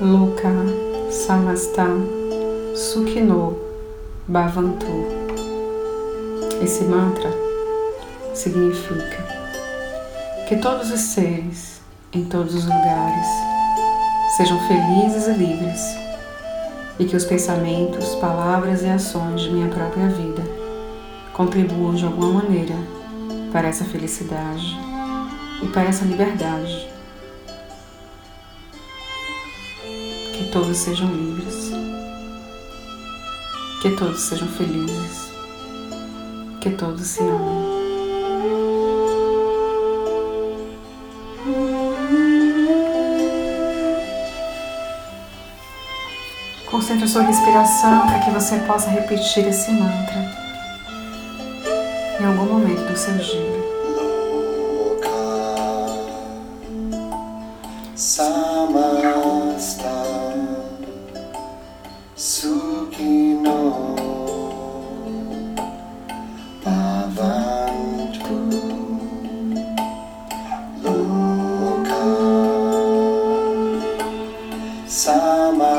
Loka Samasta Sukhino Bhavantu. Esse mantra significa que todos os seres em todos os lugares sejam felizes e livres e que os pensamentos, palavras e ações de minha própria vida contribuam de alguma maneira para essa felicidade e para essa liberdade. Todos sejam livres, que todos sejam felizes, que todos se amem. Concentre sua respiração para que você possa repetir esse mantra em algum momento do seu dia. Sukino. Pavantu. Loka. Samasta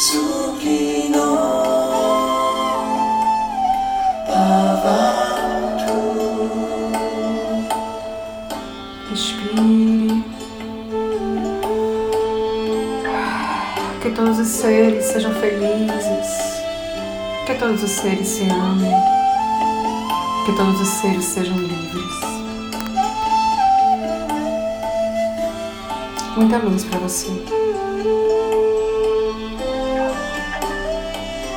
Que todos os seres sejam felizes. Que todos os seres se amem. Que todos os seres sejam livres. Muita luz para você.